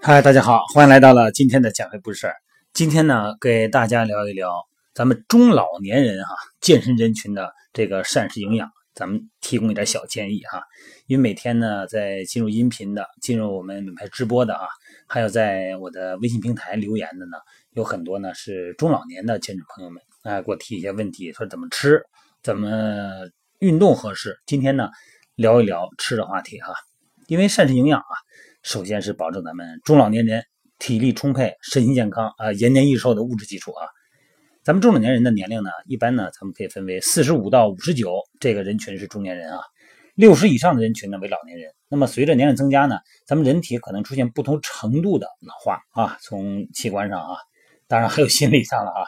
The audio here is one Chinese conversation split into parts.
嗨，大家好，欢迎来到了今天的减肥不是事。今天呢，给大家聊一聊咱们中老年人哈健身人群的这个膳食营养，咱们提供一点小建议哈。因为每天呢，在进入音频的、进入我们品牌直播的啊，还有在我的微信平台留言的呢，有很多呢是中老年的健身朋友们啊，给我提一些问题，说怎么吃，怎么运动合适。今天呢，聊一聊吃的话题哈。因为膳食营养啊，首先是保证咱们中老年人体力充沛、身心健康啊、延年益寿的物质基础啊。咱们中老年人的年龄呢，一般呢，咱们可以分为四十五到五十九这个人群是中年人啊，六十以上的人群呢为老年人。那么随着年龄增加呢，咱们人体可能出现不同程度的老化啊，从器官上啊，当然还有心理上了啊。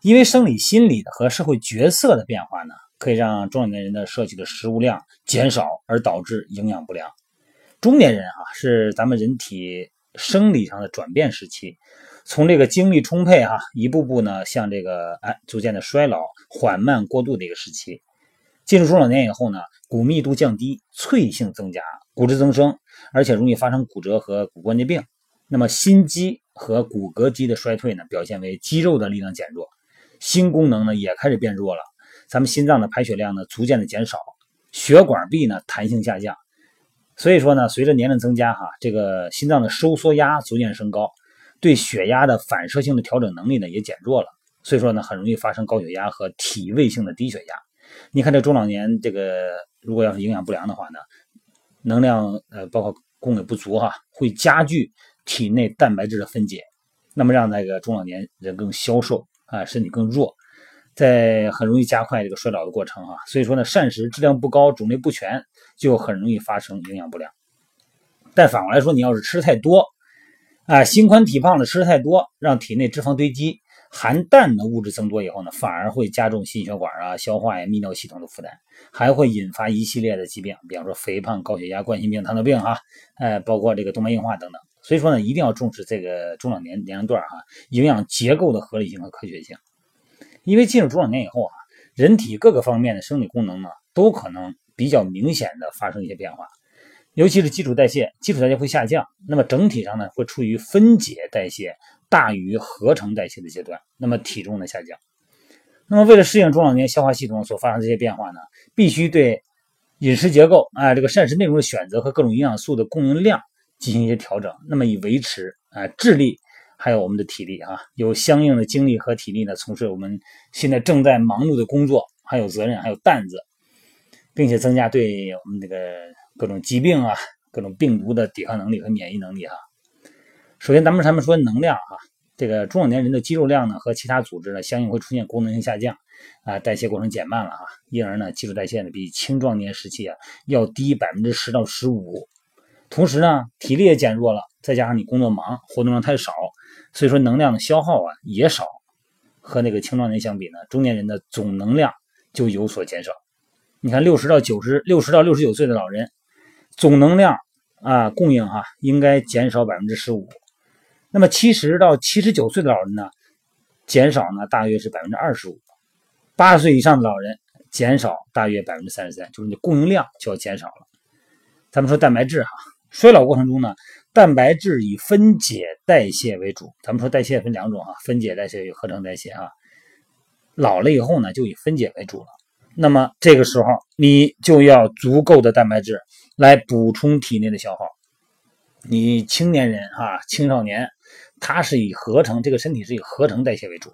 因为生理、心理和社会角色的变化呢，可以让中老年人的摄取的食物量减少，而导致营养不良。中年人啊，是咱们人体生理上的转变时期，从这个精力充沛哈，一步步呢向这个哎逐渐的衰老缓慢过渡的一个时期。进入中老年以后呢，骨密度降低，脆性增加，骨质增生，而且容易发生骨折和骨关节病。那么心肌和骨骼肌的衰退呢，表现为肌肉的力量减弱，心功能呢也开始变弱了。咱们心脏的排血量呢逐渐的减少，血管壁呢弹性下降。所以说呢，随着年龄增加，哈，这个心脏的收缩压逐渐升高，对血压的反射性的调整能力呢也减弱了。所以说呢，很容易发生高血压和体位性的低血压。你看这中老年这个，如果要是营养不良的话呢，能量呃包括供给不足哈，会加剧体内蛋白质的分解，那么让那个中老年人更消瘦啊，身体更弱。在很容易加快这个衰老的过程哈，所以说呢，膳食质量不高、种类不全，就很容易发生营养不良。但反过来说，你要是吃太多，啊，心宽体胖的吃太多，让体内脂肪堆积、含氮的物质增多以后呢，反而会加重心血管啊、消化呀、泌尿系统的负担，还会引发一系列的疾病，比方说肥胖、高血压、冠心病、糖尿病哈，哎，包括这个动脉硬化等等。所以说呢，一定要重视这个中老年年龄段哈，营养结构的合理性和科学性。因为进入中老年以后啊，人体各个方面的生理功能呢，都可能比较明显的发生一些变化，尤其是基础代谢，基础代谢会下降，那么整体上呢，会处于分解代谢大于合成代谢的阶段，那么体重的下降。那么为了适应中老年消化系统所发生这些变化呢，必须对饮食结构啊，这个膳食内容的选择和各种营养素的供应量进行一些调整，那么以维持啊智力。还有我们的体力啊，有相应的精力和体力呢，从事我们现在正在忙碌的工作，还有责任，还有担子，并且增加对我们这个各种疾病啊、各种病毒的抵抗能力和免疫能力啊。首先，咱们咱们说能量啊，这个中老年人的肌肉量呢和其他组织呢，相应会出现功能性下降啊，代谢过程减慢了啊，因而呢，基础代谢呢比青壮年时期啊要低百分之十到十五。同时呢，体力也减弱了，再加上你工作忙，活动量太少。所以说能量的消耗啊也少，和那个青壮年相比呢，中年人的总能量就有所减少。你看六十到九十六十到六十九岁的老人，总能量啊供应哈应该减少百分之十五。那么七十到七十九岁的老人呢，减少呢大约是百分之二十五。八十岁以上的老人减少大约百分之三十三，就是你供应量就要减少了。咱们说蛋白质哈，衰老过程中呢。蛋白质以分解代谢为主，咱们说代谢分两种啊，分解代谢与合成代谢啊。老了以后呢，就以分解为主了。那么这个时候，你就要足够的蛋白质来补充体内的消耗。你青年人啊，青少年，他是以合成，这个身体是以合成代谢为主。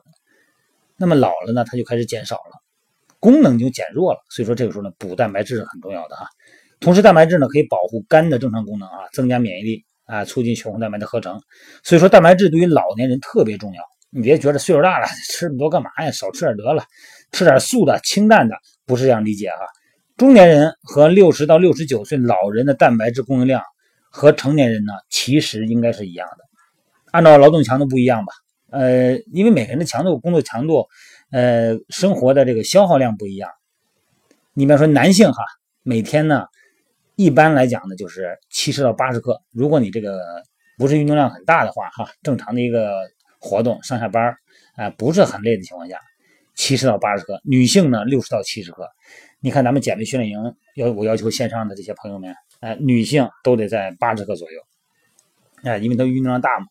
那么老了呢，他就开始减少了，功能就减弱了。所以说这个时候呢，补蛋白质是很重要的哈。同时，蛋白质呢可以保护肝的正常功能啊，增加免疫力。啊，促进血红蛋白的合成，所以说蛋白质对于老年人特别重要。你别觉得岁数大了吃那么多干嘛呀？少吃点得了，吃点素的、清淡的，不是这样理解哈。中年人和六十到六十九岁老人的蛋白质供应量和成年人呢，其实应该是一样的。按照劳动强度不一样吧？呃，因为每个人的强度、工作强度，呃，生活的这个消耗量不一样。你比方说男性哈，每天呢。一般来讲呢，就是七十到八十克。如果你这个不是运动量很大的话，哈，正常的一个活动，上下班啊，不是很累的情况下，七十到八十克，女性呢六十到七十克。你看咱们减肥训练营要我要求线上的这些朋友们，哎，女性都得在八十克左右，哎，因为都运动量大嘛。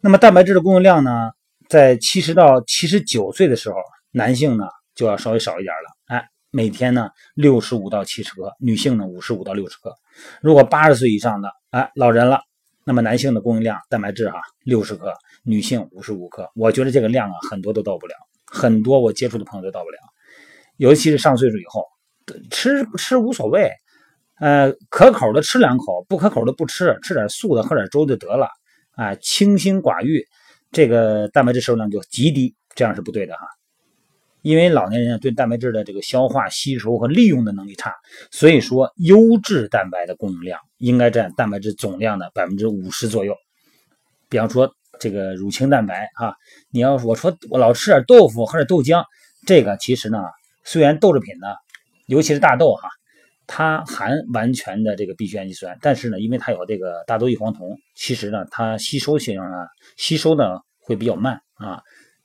那么蛋白质的供应量呢，在七十到七十九岁的时候，男性呢就要稍微少一点了，哎，每天呢六十五到七十克，女性呢五十五到六十克。如果八十岁以上的，哎，老人了。那么男性的供应量蛋白质哈六十克，女性五十五克，我觉得这个量啊很多都到不了，很多我接触的朋友都到不了，尤其是上岁数以后，吃吃无所谓，呃可口的吃两口，不可口的不吃，吃点素的喝点粥就得了，啊清心寡欲，这个蛋白质摄入量就极低，这样是不对的哈。因为老年人对蛋白质的这个消化、吸收和利用的能力差，所以说优质蛋白的供应量应该占蛋白质总量的百分之五十左右。比方说这个乳清蛋白啊，你要我说我老吃点豆腐喝点豆浆，这个其实呢，虽然豆制品呢，尤其是大豆哈，它含完全的这个必需氨基酸，但是呢，因为它有这个大豆异黄酮，其实呢，它吸收性啊，吸收呢会比较慢啊。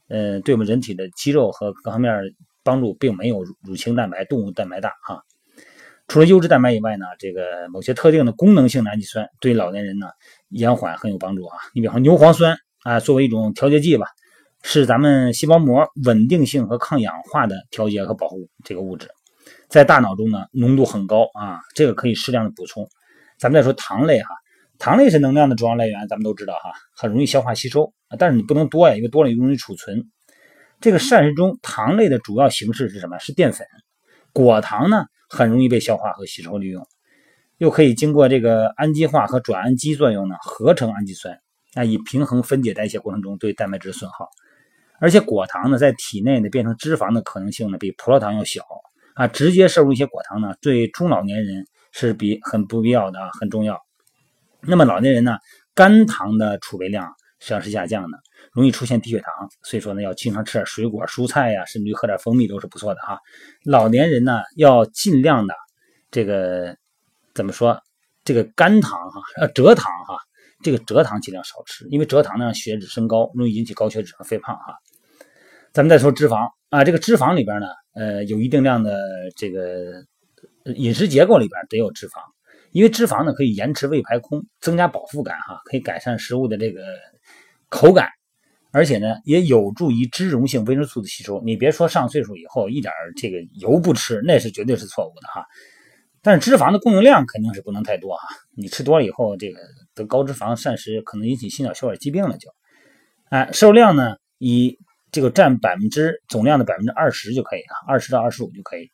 呃，对我们人体的肌肉和各方面帮助，并没有乳清蛋白、动物蛋白大哈。除了优质蛋白以外呢，这个某些特定的功能性的氨基酸对老年人呢延缓很有帮助啊。你比方说牛磺酸啊，作为一种调节剂吧，是咱们细胞膜稳定性和抗氧化的调节和保护这个物质，在大脑中呢浓度很高啊，这个可以适量的补充。咱们再说糖类哈。糖类是能量的主要来源，咱们都知道哈，很容易消化吸收，但是你不能多呀，因为多了容易储存。这个膳食中糖类的主要形式是什么？是淀粉。果糖呢，很容易被消化和吸收利用，又可以经过这个氨基化和转氨基作用呢，合成氨基酸，啊，以平衡分解代谢过程中对蛋白质的损耗。而且果糖呢，在体内呢变成脂肪的可能性呢，比葡萄糖要小啊。直接摄入一些果糖呢，对中老年人是比很不必要的啊，很重要。那么老年人呢，肝糖的储备量实际上是下降的，容易出现低血糖，所以说呢，要经常吃点水果、蔬菜呀，甚至于喝点蜂蜜都是不错的哈。老年人呢，要尽量的这个怎么说？这个甘糖哈，呃，蔗糖哈，这个蔗糖尽量少吃，因为蔗糖呢让血脂升高，容易引起高血脂和肥胖哈。咱们再说脂肪啊，这个脂肪里边呢，呃，有一定量的这个饮食结构里边得有脂肪。因为脂肪呢可以延迟胃排空，增加饱腹感哈，可以改善食物的这个口感，而且呢也有助于脂溶性维生素的吸收。你别说上岁数以后一点这个油不吃，那是绝对是错误的哈。但是脂肪的供应量肯定是不能太多哈，你吃多了以后，这个得高脂肪膳食可能引起心脑血管疾病了就。哎，摄入量呢以这个占百分之总量的百分之二十就可以啊，二十到二十五就可以。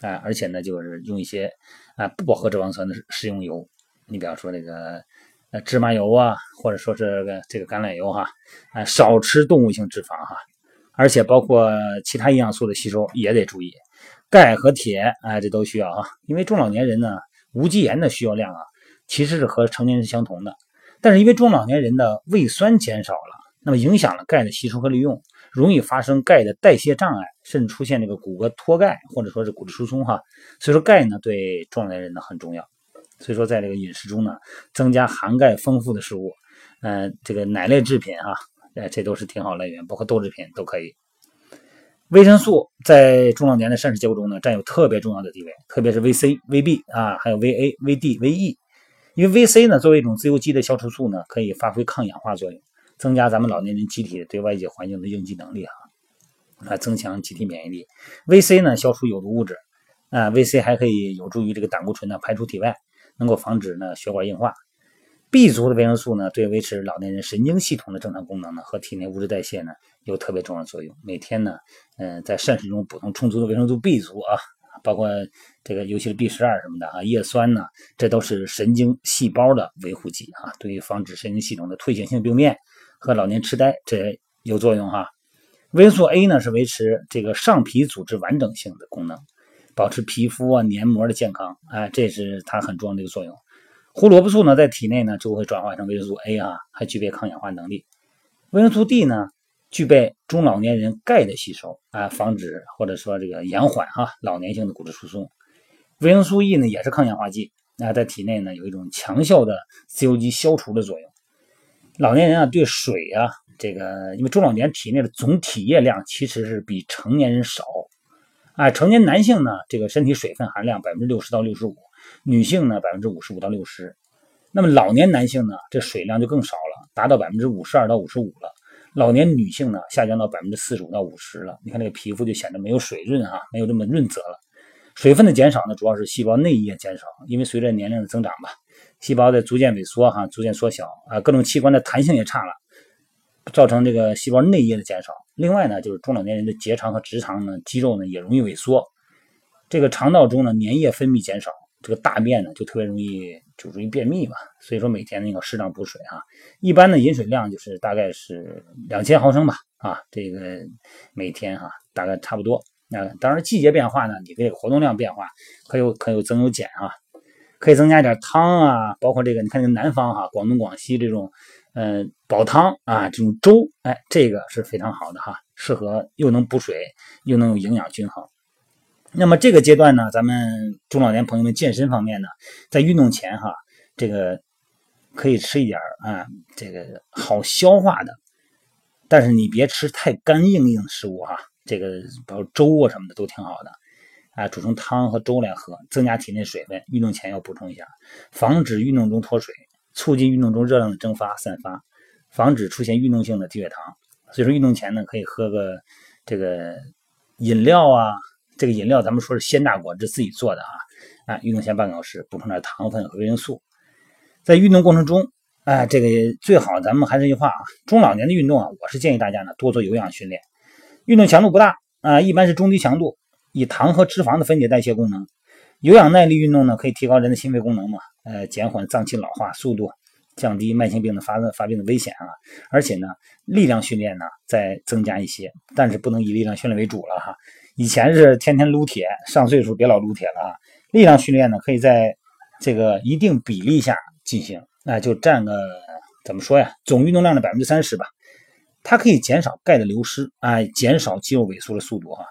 哎，而且呢就是用一些。啊，不饱和脂肪酸的食用油，你比方说那个呃芝麻油啊，或者说是个这个橄榄油哈，啊少吃动物性脂肪哈，而且包括其他营养素的吸收也得注意，钙和铁啊这都需要啊，因为中老年人呢无机盐的需要量啊其实是和成年人相同的，但是因为中老年人的胃酸减少了，那么影响了钙的吸收和利用。容易发生钙的代谢障碍，甚至出现这个骨骼脱钙，或者说是骨质疏松哈。所以说钙呢对壮年人呢很重要。所以说在这个饮食中呢，增加含钙丰富的食物，嗯，这个奶类制品啊，哎，这都是挺好来源，包括豆制品都可以。维生素在中老年的膳食结构中呢，占有特别重要的地位，特别是 VC、VB 啊，还有 VA、VD、VE。因为 VC 呢作为一种自由基的消除素呢，可以发挥抗氧化作用。增加咱们老年人机体对外界环境的应激能力哈，啊，增强机体免疫力。VC 呢，消除有毒物质，啊，VC 还可以有助于这个胆固醇呢排出体外，能够防止呢血管硬化。B 族的维生素呢，对维持老年人神经系统的正常功能呢和体内物质代谢呢有特别重要的作用。每天呢，嗯，在膳食中补充充足的维生素 B 族啊，包括这个尤其是 B 十二什么的啊，叶酸呢，这都是神经细胞的维护剂啊，对于防止神经系统的退行性病变。和老年痴呆这有作用哈。维生素 A 呢是维持这个上皮组织完整性的功能，保持皮肤啊黏膜的健康，哎，这是它很重要的一个作用。胡萝卜素呢在体内呢就会转化成维生素 A 啊，还具备抗氧化能力。维生素 D 呢具备中老年人钙的吸收啊，防止或者说这个延缓哈老年性的骨质疏松。维生素 E 呢也是抗氧化剂，那在体内呢有一种强效的自由基消除的作用。老年人啊，对水啊这个因为中老年体内的总体液量其实是比成年人少。啊，成年男性呢，这个身体水分含量百分之六十到六十五，女性呢百分之五十五到六十。那么老年男性呢，这水量就更少了，达到百分之五十二到五十五了。老年女性呢，下降到百分之四十五到五十了。你看这个皮肤就显得没有水润啊，没有这么润泽了。水分的减少呢，主要是细胞内液减少，因为随着年龄的增长吧，细胞在逐渐萎缩哈，逐渐缩小啊，各种器官的弹性也差了。造成这个细胞内液的减少。另外呢，就是中老年人的结肠和直肠呢，肌肉呢也容易萎缩。这个肠道中呢，粘液分泌减少，这个大便呢就特别容易就容易便秘嘛。所以说每天那个适当补水啊。一般的饮水量就是大概是两千毫升吧啊，这个每天哈大概差不多。啊，当然季节变化呢，你这个活动量变化可有可有增有减啊。可以增加点汤啊，包括这个你看这个南方哈，广东广西这种。嗯，煲汤啊，这种粥，哎，这个是非常好的哈，适合又能补水，又能有营养均衡。那么这个阶段呢，咱们中老年朋友们健身方面呢，在运动前哈，这个可以吃一点啊，这个好消化的，但是你别吃太干硬硬的食物哈，这个包括粥啊什么的都挺好的，啊，煮成汤和粥来喝，增加体内水分。运动前要补充一下，防止运动中脱水。促进运动中热量的蒸发散发，防止出现运动性的低血糖。所以说运动前呢，可以喝个这个饮料啊，这个饮料咱们说是鲜榨果汁自己做的啊，啊，运动前半个小时补充点糖分和维生素。在运动过程中，哎，这个最好咱们还是一句话啊，中老年的运动啊，我是建议大家呢多做有氧训练，运动强度不大啊，一般是中低强度，以糖和脂肪的分解代谢功能。有氧耐力运动呢，可以提高人的心肺功能嘛。呃，减缓脏器老化速度，降低慢性病的发发病的危险啊！而且呢，力量训练呢再增加一些，但是不能以力量训练为主了哈。以前是天天撸铁，上岁数别老撸铁了啊。力量训练呢，可以在这个一定比例下进行，那就占个怎么说呀？总运动量的百分之三十吧。它可以减少钙的流失，哎，减少肌肉萎缩的速度哈。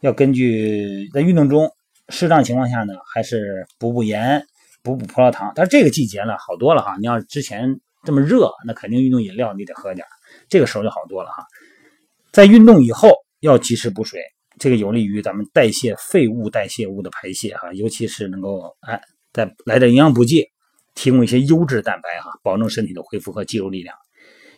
要根据在运动中适当情况下呢，还是补补盐。补补葡萄糖，但是这个季节呢好多了哈。你要之前这么热，那肯定运动饮料你得喝点，这个时候就好多了哈。在运动以后要及时补水，这个有利于咱们代谢废物、代谢物的排泄哈，尤其是能够哎再来点营养补剂，提供一些优质蛋白哈，保证身体的恢复和肌肉力量。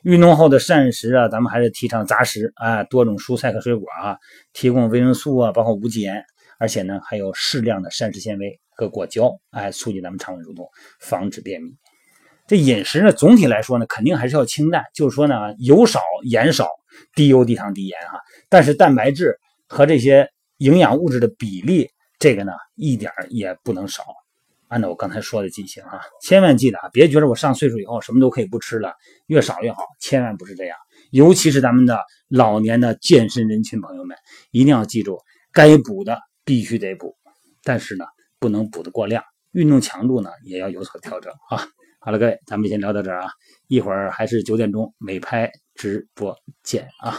运动后的膳食啊，咱们还是提倡杂食啊，多种蔬菜和水果啊，提供维生素啊，包括无机盐，而且呢还有适量的膳食纤维。和果胶，哎，促进咱们肠胃蠕动，防止便秘。这饮食呢，总体来说呢，肯定还是要清淡，就是说呢，油少盐少，低油低糖低盐哈。但是蛋白质和这些营养物质的比例，这个呢，一点也不能少。按照我刚才说的进行啊，千万记得啊，别觉得我上岁数以后什么都可以不吃了，越少越好，千万不是这样。尤其是咱们的老年的健身人群朋友们，一定要记住，该补的必须得补，但是呢。不能补得过量，运动强度呢也要有所调整啊。好了，各位，咱们先聊到这儿啊，一会儿还是九点钟美拍直播见啊。